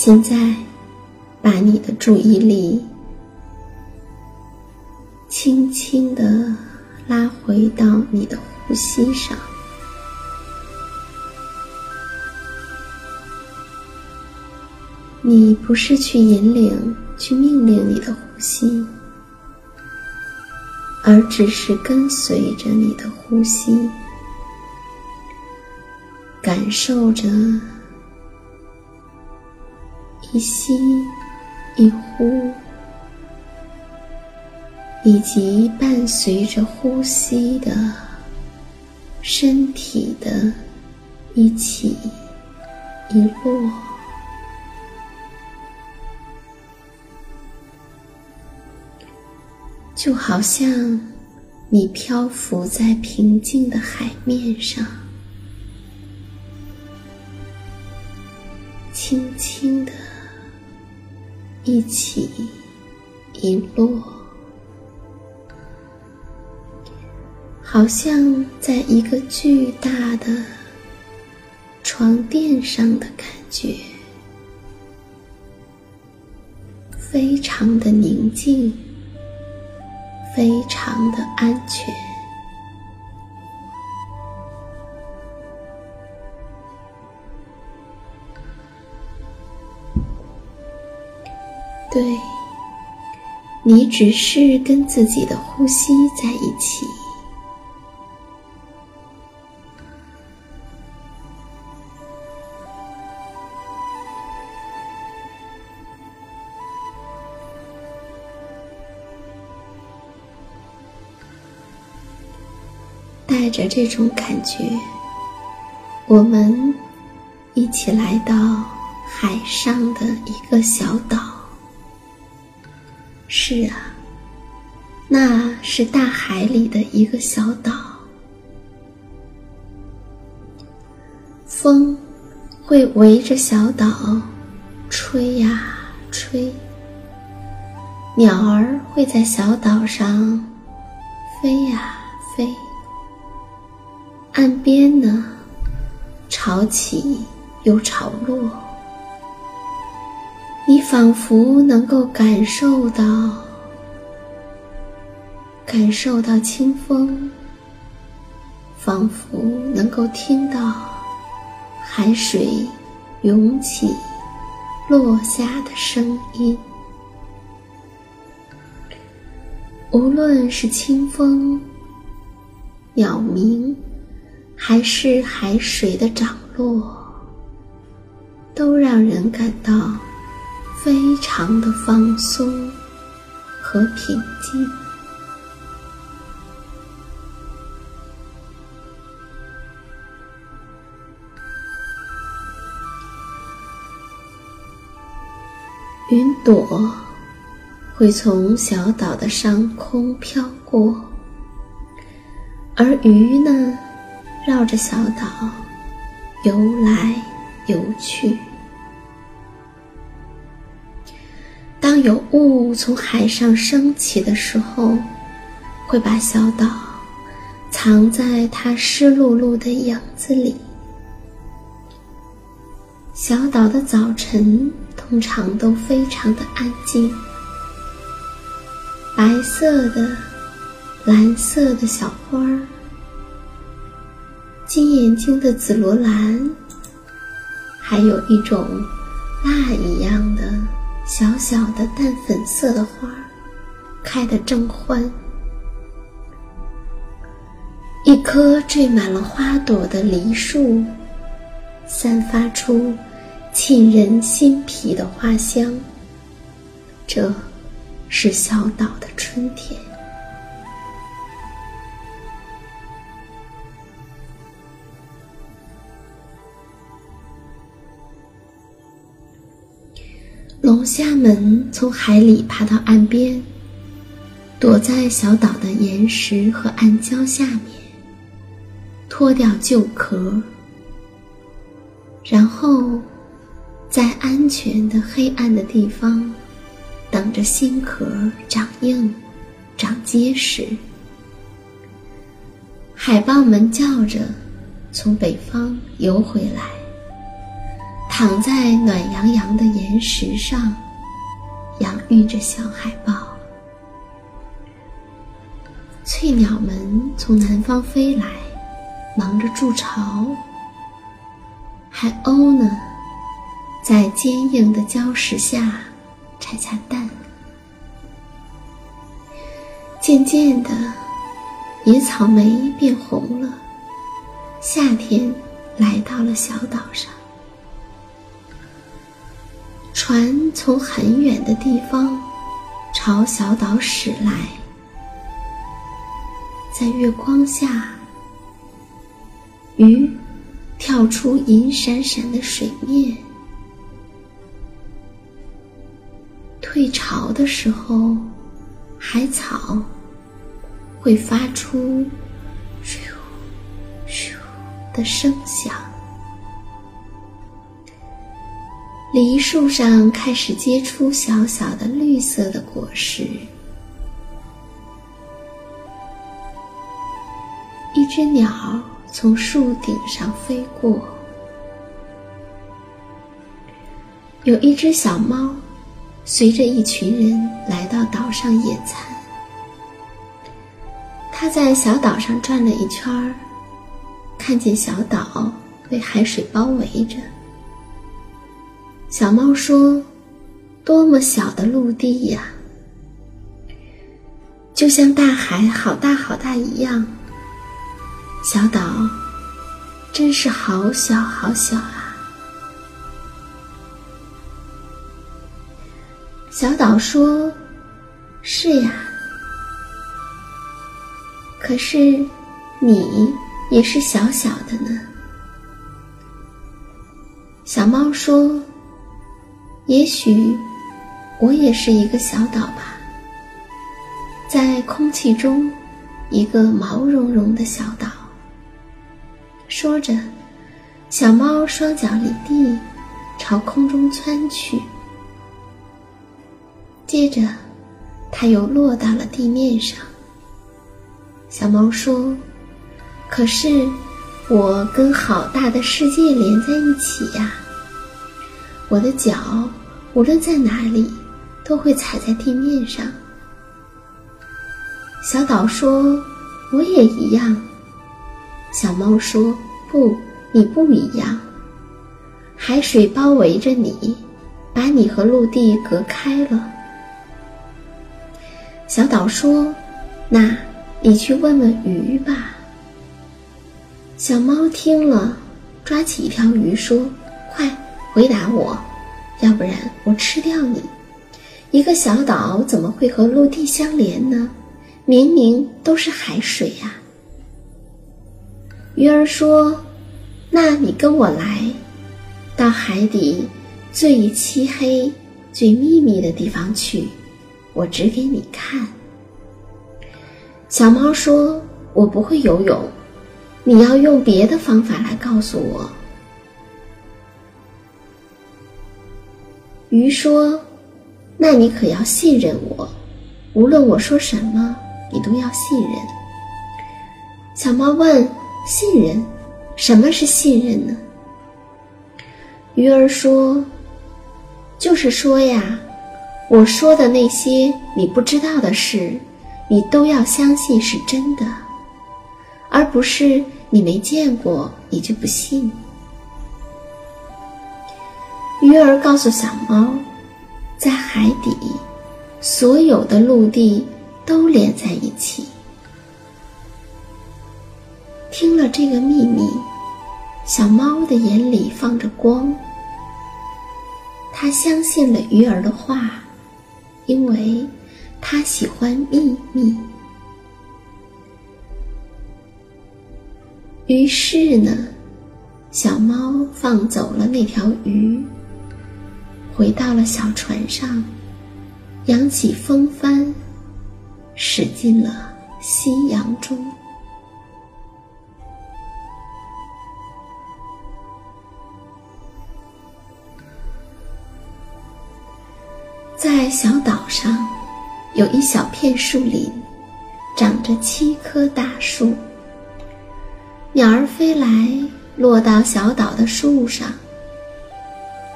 现在，把你的注意力轻轻的拉回到你的呼吸上。你不是去引领、去命令你的呼吸，而只是跟随着你的呼吸，感受着。一吸一呼，以及伴随着呼吸的身体的一起一落，就好像你漂浮在平静的海面上。轻轻的。一起一落，好像在一个巨大的床垫上的感觉，非常的宁静，非常的安全。对，你只是跟自己的呼吸在一起，带着这种感觉，我们一起来到海上的一个小岛。是啊，那是大海里的一个小岛。风会围着小岛吹呀吹，鸟儿会在小岛上飞呀飞。岸边呢，潮起又潮落。你仿佛能够感受到，感受到清风，仿佛能够听到海水涌起、落下的声音。无论是清风、鸟鸣，还是海水的涨落，都让人感到非常的放松和平静。云朵会从小岛的上空飘过，而鱼呢，绕着小岛游来游去。有雾从海上升起的时候，会把小岛藏在它湿漉漉的影子里。小岛的早晨。通常都非常的安静，白色的、蓝色的小花儿，金眼睛的紫罗兰，还有一种蜡一样的小小的淡粉色的花儿，开得正欢。一棵缀满了花朵的梨树，散发出。沁人心脾的花香，这是小岛的春天。龙虾们从海里爬到岸边，躲在小岛的岩石和暗礁下面，脱掉旧壳，然后。在安全的黑暗的地方，等着新壳长硬、长结实。海豹们叫着，从北方游回来，躺在暖洋洋的岩石上，养育着小海豹。翠鸟们从南方飞来，忙着筑巢。海鸥呢？在坚硬的礁石下产下蛋。渐渐的，野草莓变红了，夏天来到了小岛上。船从很远的地方朝小岛驶来，在月光下，鱼跳出银闪闪的水面。退潮的时候，海草会发出“咻咻”的声响。梨树上开始结出小小的绿色的果实。一只鸟从树顶上飞过，有一只小猫。随着一群人来到岛上野餐，他在小岛上转了一圈儿，看见小岛被海水包围着。小猫说：“多么小的陆地呀，就像大海好大好大一样。小岛真是好小好小啊。”小岛说：“是呀，可是你也是小小的呢。”小猫说：“也许我也是一个小岛吧，在空气中，一个毛茸茸的小岛。”说着，小猫双脚离地，朝空中窜去。接着，它又落到了地面上。小猫说：“可是，我跟好大的世界连在一起呀！我的脚无论在哪里，都会踩在地面上。”小岛说：“我也一样。”小猫说：“不，你不一样，海水包围着你，把你和陆地隔开了。小岛说：“那你去问问鱼吧。”小猫听了，抓起一条鱼说：“快回答我，要不然我吃掉你！一个小岛怎么会和陆地相连呢？明明都是海水呀！”鱼儿说：“那你跟我来，到海底最漆黑、最秘密的地方去，我指给你看。”小猫说：“我不会游泳，你要用别的方法来告诉我。”鱼说：“那你可要信任我，无论我说什么，你都要信任。”小猫问。信任，什么是信任呢？鱼儿说：“就是说呀，我说的那些你不知道的事，你都要相信是真的，而不是你没见过你就不信。”鱼儿告诉小猫，在海底，所有的陆地都连在一起。听了这个秘密，小猫的眼里放着光。它相信了鱼儿的话，因为它喜欢秘密。于是呢，小猫放走了那条鱼，回到了小船上，扬起风帆，驶进了夕阳中。在小岛上，有一小片树林，长着七棵大树。鸟儿飞来，落到小岛的树上。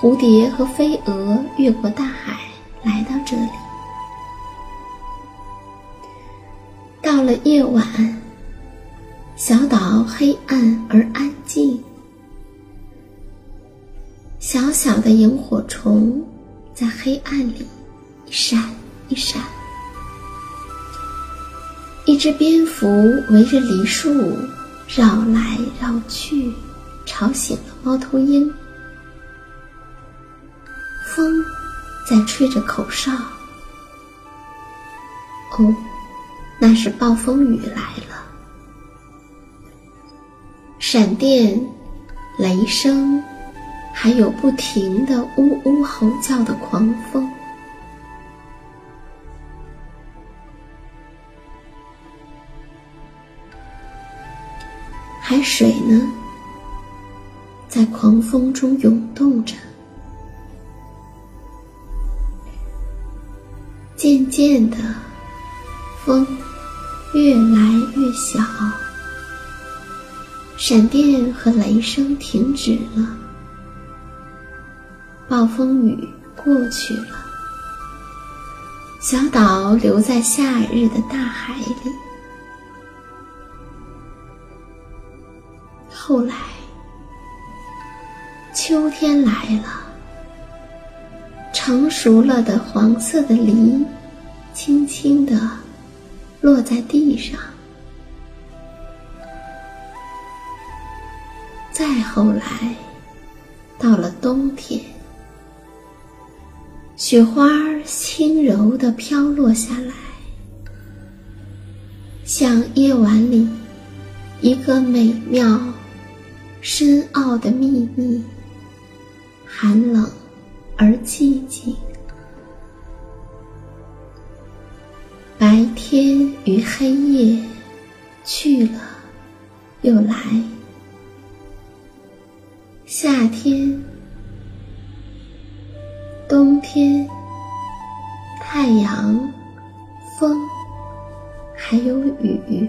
蝴蝶和飞蛾越过大海，来到这里。到了夜晚，小岛黑暗而安静。小小的萤火虫。在黑暗里，一闪一闪。一只蝙蝠围着梨树绕来绕去，吵醒了猫头鹰。风在吹着口哨。哦，那是暴风雨来了。闪电，雷声。还有不停的呜呜吼叫的狂风，海水呢，在狂风中涌动着。渐渐的，风越来越小，闪电和雷声停止了。暴风雨过去了，小岛留在夏日的大海里。后来，秋天来了，成熟了的黄色的梨，轻轻地落在地上。再后来，到了冬天。雪花轻柔地飘落下来，像夜晚里一个美妙、深奥的秘密，寒冷而寂静。白天与黑夜去了又来，夏天。冬天，太阳、风，还有雨。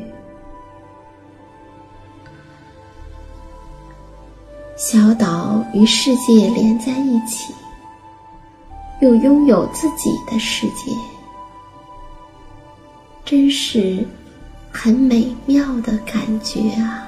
小岛与世界连在一起，又拥有自己的世界，真是很美妙的感觉啊！